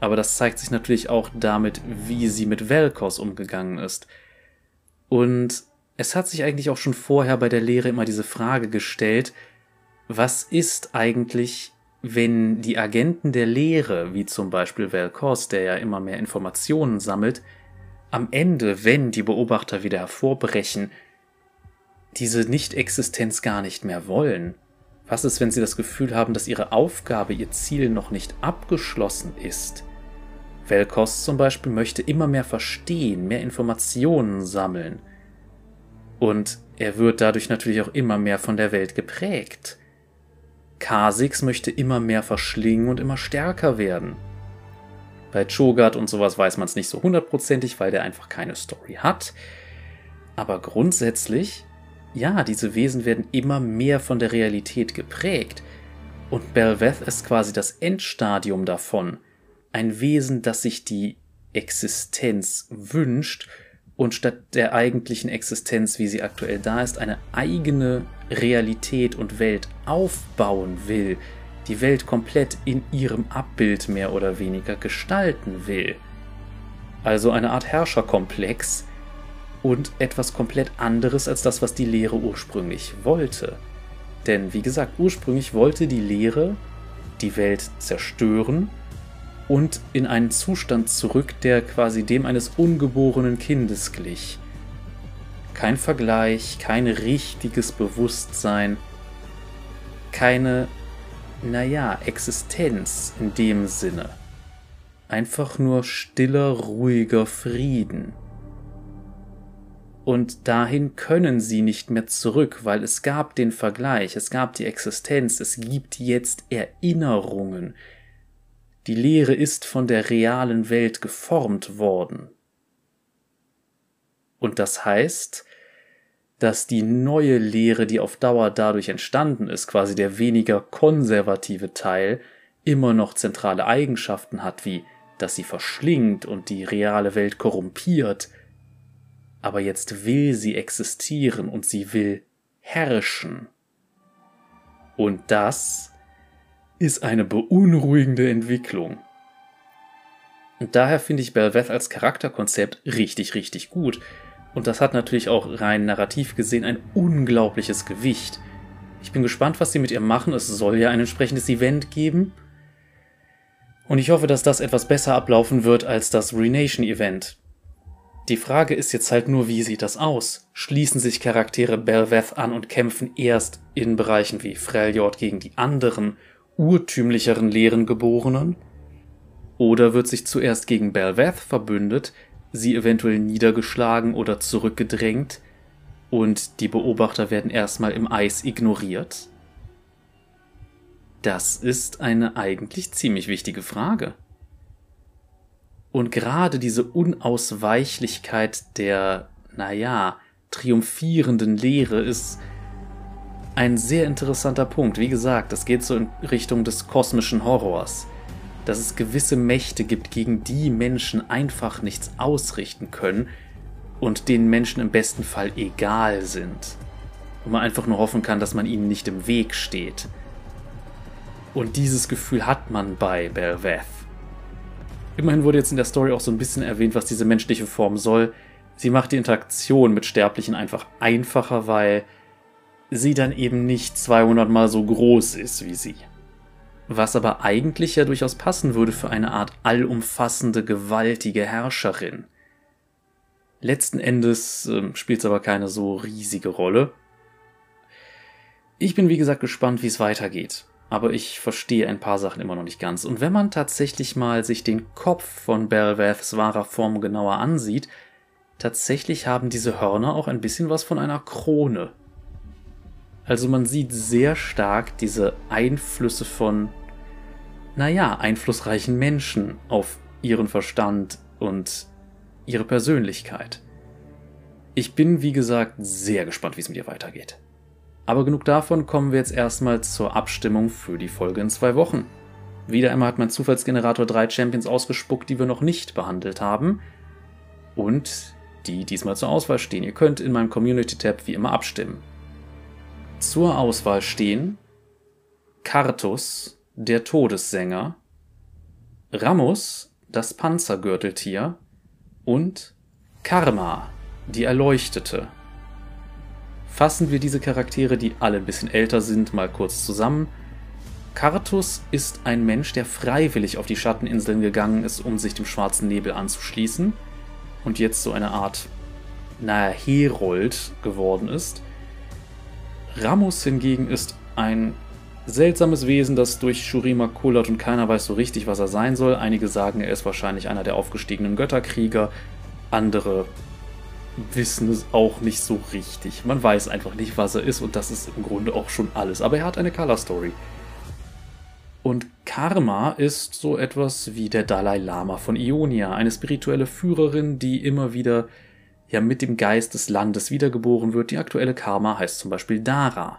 Aber das zeigt sich natürlich auch damit, wie sie mit Velkos umgegangen ist. Und es hat sich eigentlich auch schon vorher bei der Lehre immer diese Frage gestellt, was ist eigentlich, wenn die Agenten der Lehre, wie zum Beispiel Velkos, der ja immer mehr Informationen sammelt, am Ende, wenn die Beobachter wieder hervorbrechen, diese Nicht-Existenz gar nicht mehr wollen? Was ist, wenn sie das Gefühl haben, dass ihre Aufgabe, ihr Ziel noch nicht abgeschlossen ist? Velkos zum Beispiel möchte immer mehr verstehen, mehr Informationen sammeln. Und er wird dadurch natürlich auch immer mehr von der Welt geprägt. Kha'Zix möchte immer mehr verschlingen und immer stärker werden. Bei Cho'Gath und sowas weiß man es nicht so hundertprozentig, weil der einfach keine Story hat. Aber grundsätzlich, ja, diese Wesen werden immer mehr von der Realität geprägt. Und Belveth ist quasi das Endstadium davon. Ein Wesen, das sich die Existenz wünscht und statt der eigentlichen Existenz, wie sie aktuell da ist, eine eigene Realität und Welt aufbauen will, die Welt komplett in ihrem Abbild mehr oder weniger gestalten will. Also eine Art Herrscherkomplex und etwas komplett anderes als das, was die Lehre ursprünglich wollte. Denn wie gesagt, ursprünglich wollte die Lehre die Welt zerstören und in einen Zustand zurück, der quasi dem eines ungeborenen Kindes glich. Kein Vergleich, kein richtiges Bewusstsein, keine, naja, Existenz in dem Sinne. Einfach nur stiller, ruhiger Frieden. Und dahin können sie nicht mehr zurück, weil es gab den Vergleich, es gab die Existenz, es gibt jetzt Erinnerungen. Die Lehre ist von der realen Welt geformt worden. Und das heißt, dass die neue Lehre, die auf Dauer dadurch entstanden ist, quasi der weniger konservative Teil, immer noch zentrale Eigenschaften hat, wie dass sie verschlingt und die reale Welt korrumpiert, aber jetzt will sie existieren und sie will herrschen. Und das ist eine beunruhigende Entwicklung. Und daher finde ich Belveth als Charakterkonzept richtig, richtig gut. Und das hat natürlich auch rein narrativ gesehen ein unglaubliches Gewicht. Ich bin gespannt, was sie mit ihr machen. Es soll ja ein entsprechendes Event geben. Und ich hoffe, dass das etwas besser ablaufen wird als das Renation Event. Die Frage ist jetzt halt nur, wie sieht das aus? Schließen sich Charaktere Belveth an und kämpfen erst in Bereichen wie Freljord gegen die anderen, urtümlicheren Lehren Oder wird sich zuerst gegen Belveth verbündet, sie eventuell niedergeschlagen oder zurückgedrängt und die Beobachter werden erstmal im Eis ignoriert? Das ist eine eigentlich ziemlich wichtige Frage. Und gerade diese Unausweichlichkeit der, naja, triumphierenden Lehre ist ein sehr interessanter Punkt. Wie gesagt, das geht so in Richtung des kosmischen Horrors. Dass es gewisse Mächte gibt, gegen die Menschen einfach nichts ausrichten können und denen Menschen im besten Fall egal sind. Und man einfach nur hoffen kann, dass man ihnen nicht im Weg steht. Und dieses Gefühl hat man bei Belveth. Immerhin wurde jetzt in der Story auch so ein bisschen erwähnt, was diese menschliche Form soll. Sie macht die Interaktion mit Sterblichen einfach einfacher, weil sie dann eben nicht 200 mal so groß ist wie sie. Was aber eigentlich ja durchaus passen würde für eine Art allumfassende, gewaltige Herrscherin. Letzten Endes äh, spielt es aber keine so riesige Rolle. Ich bin wie gesagt gespannt, wie es weitergeht aber ich verstehe ein paar Sachen immer noch nicht ganz. Und wenn man tatsächlich mal sich den Kopf von Belveths wahrer Form genauer ansieht, tatsächlich haben diese Hörner auch ein bisschen was von einer Krone. Also man sieht sehr stark diese Einflüsse von, naja, einflussreichen Menschen auf ihren Verstand und ihre Persönlichkeit. Ich bin, wie gesagt, sehr gespannt, wie es mit ihr weitergeht. Aber genug davon, kommen wir jetzt erstmal zur Abstimmung für die Folge in zwei Wochen. Wieder einmal hat mein Zufallsgenerator drei Champions ausgespuckt, die wir noch nicht behandelt haben. Und die diesmal zur Auswahl stehen. Ihr könnt in meinem Community-Tab wie immer abstimmen. Zur Auswahl stehen Kartus, der Todessänger, Ramus, das Panzergürteltier und Karma, die Erleuchtete. Fassen wir diese Charaktere, die alle ein bisschen älter sind, mal kurz zusammen. Kartus ist ein Mensch, der freiwillig auf die Schatteninseln gegangen ist, um sich dem schwarzen Nebel anzuschließen und jetzt so eine Art, naja, Herold geworden ist. Ramus hingegen ist ein seltsames Wesen, das durch Shurima kullert und keiner weiß so richtig, was er sein soll. Einige sagen, er ist wahrscheinlich einer der aufgestiegenen Götterkrieger, andere wissen es auch nicht so richtig. Man weiß einfach nicht, was er ist und das ist im Grunde auch schon alles. Aber er hat eine Color Story. Und Karma ist so etwas wie der Dalai Lama von Ionia, eine spirituelle Führerin, die immer wieder ja mit dem Geist des Landes wiedergeboren wird. Die aktuelle Karma heißt zum Beispiel Dara.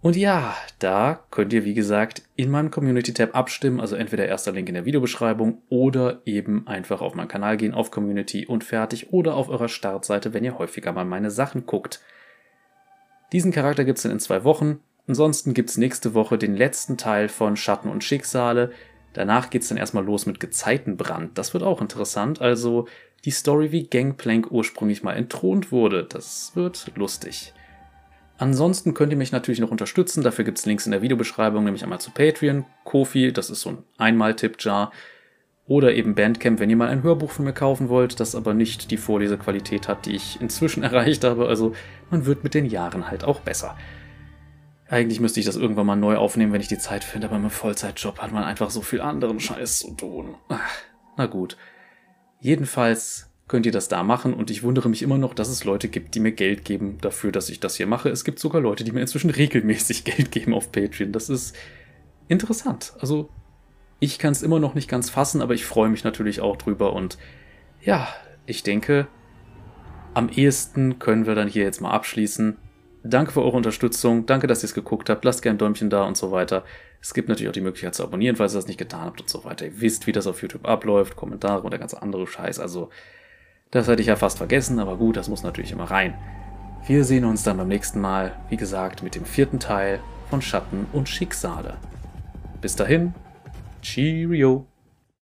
Und ja, da könnt ihr wie gesagt in meinem Community-Tab abstimmen, also entweder erster Link in der Videobeschreibung oder eben einfach auf meinen Kanal gehen, auf Community und fertig oder auf eurer Startseite, wenn ihr häufiger mal meine Sachen guckt. Diesen Charakter gibt's dann in zwei Wochen. Ansonsten gibt's nächste Woche den letzten Teil von Schatten und Schicksale. Danach geht's dann erstmal los mit Gezeitenbrand. Das wird auch interessant. Also die Story, wie Gangplank ursprünglich mal entthront wurde. Das wird lustig. Ansonsten könnt ihr mich natürlich noch unterstützen. Dafür gibt's Links in der Videobeschreibung, nämlich einmal zu Patreon, Kofi, das ist so ein Einmal-Tipp-Jar. Oder eben Bandcamp, wenn ihr mal ein Hörbuch von mir kaufen wollt, das aber nicht die Vorlesequalität hat, die ich inzwischen erreicht habe. Also man wird mit den Jahren halt auch besser. Eigentlich müsste ich das irgendwann mal neu aufnehmen, wenn ich die Zeit finde, aber im Vollzeitjob hat man einfach so viel anderen Scheiß zu tun. Ach, na gut. Jedenfalls könnt ihr das da machen und ich wundere mich immer noch, dass es Leute gibt, die mir Geld geben dafür, dass ich das hier mache. Es gibt sogar Leute, die mir inzwischen regelmäßig Geld geben auf Patreon. Das ist interessant. Also ich kann es immer noch nicht ganz fassen, aber ich freue mich natürlich auch drüber und ja, ich denke, am ehesten können wir dann hier jetzt mal abschließen. Danke für eure Unterstützung. Danke, dass ihr es geguckt habt. Lasst gerne ein Däumchen da und so weiter. Es gibt natürlich auch die Möglichkeit zu abonnieren, falls ihr das nicht getan habt und so weiter. Ihr wisst, wie das auf YouTube abläuft. Kommentare und der ganze andere Scheiß. Also, das hätte ich ja fast vergessen, aber gut, das muss natürlich immer rein. Wir sehen uns dann beim nächsten Mal, wie gesagt, mit dem vierten Teil von Schatten und Schicksale. Bis dahin, Cheerio.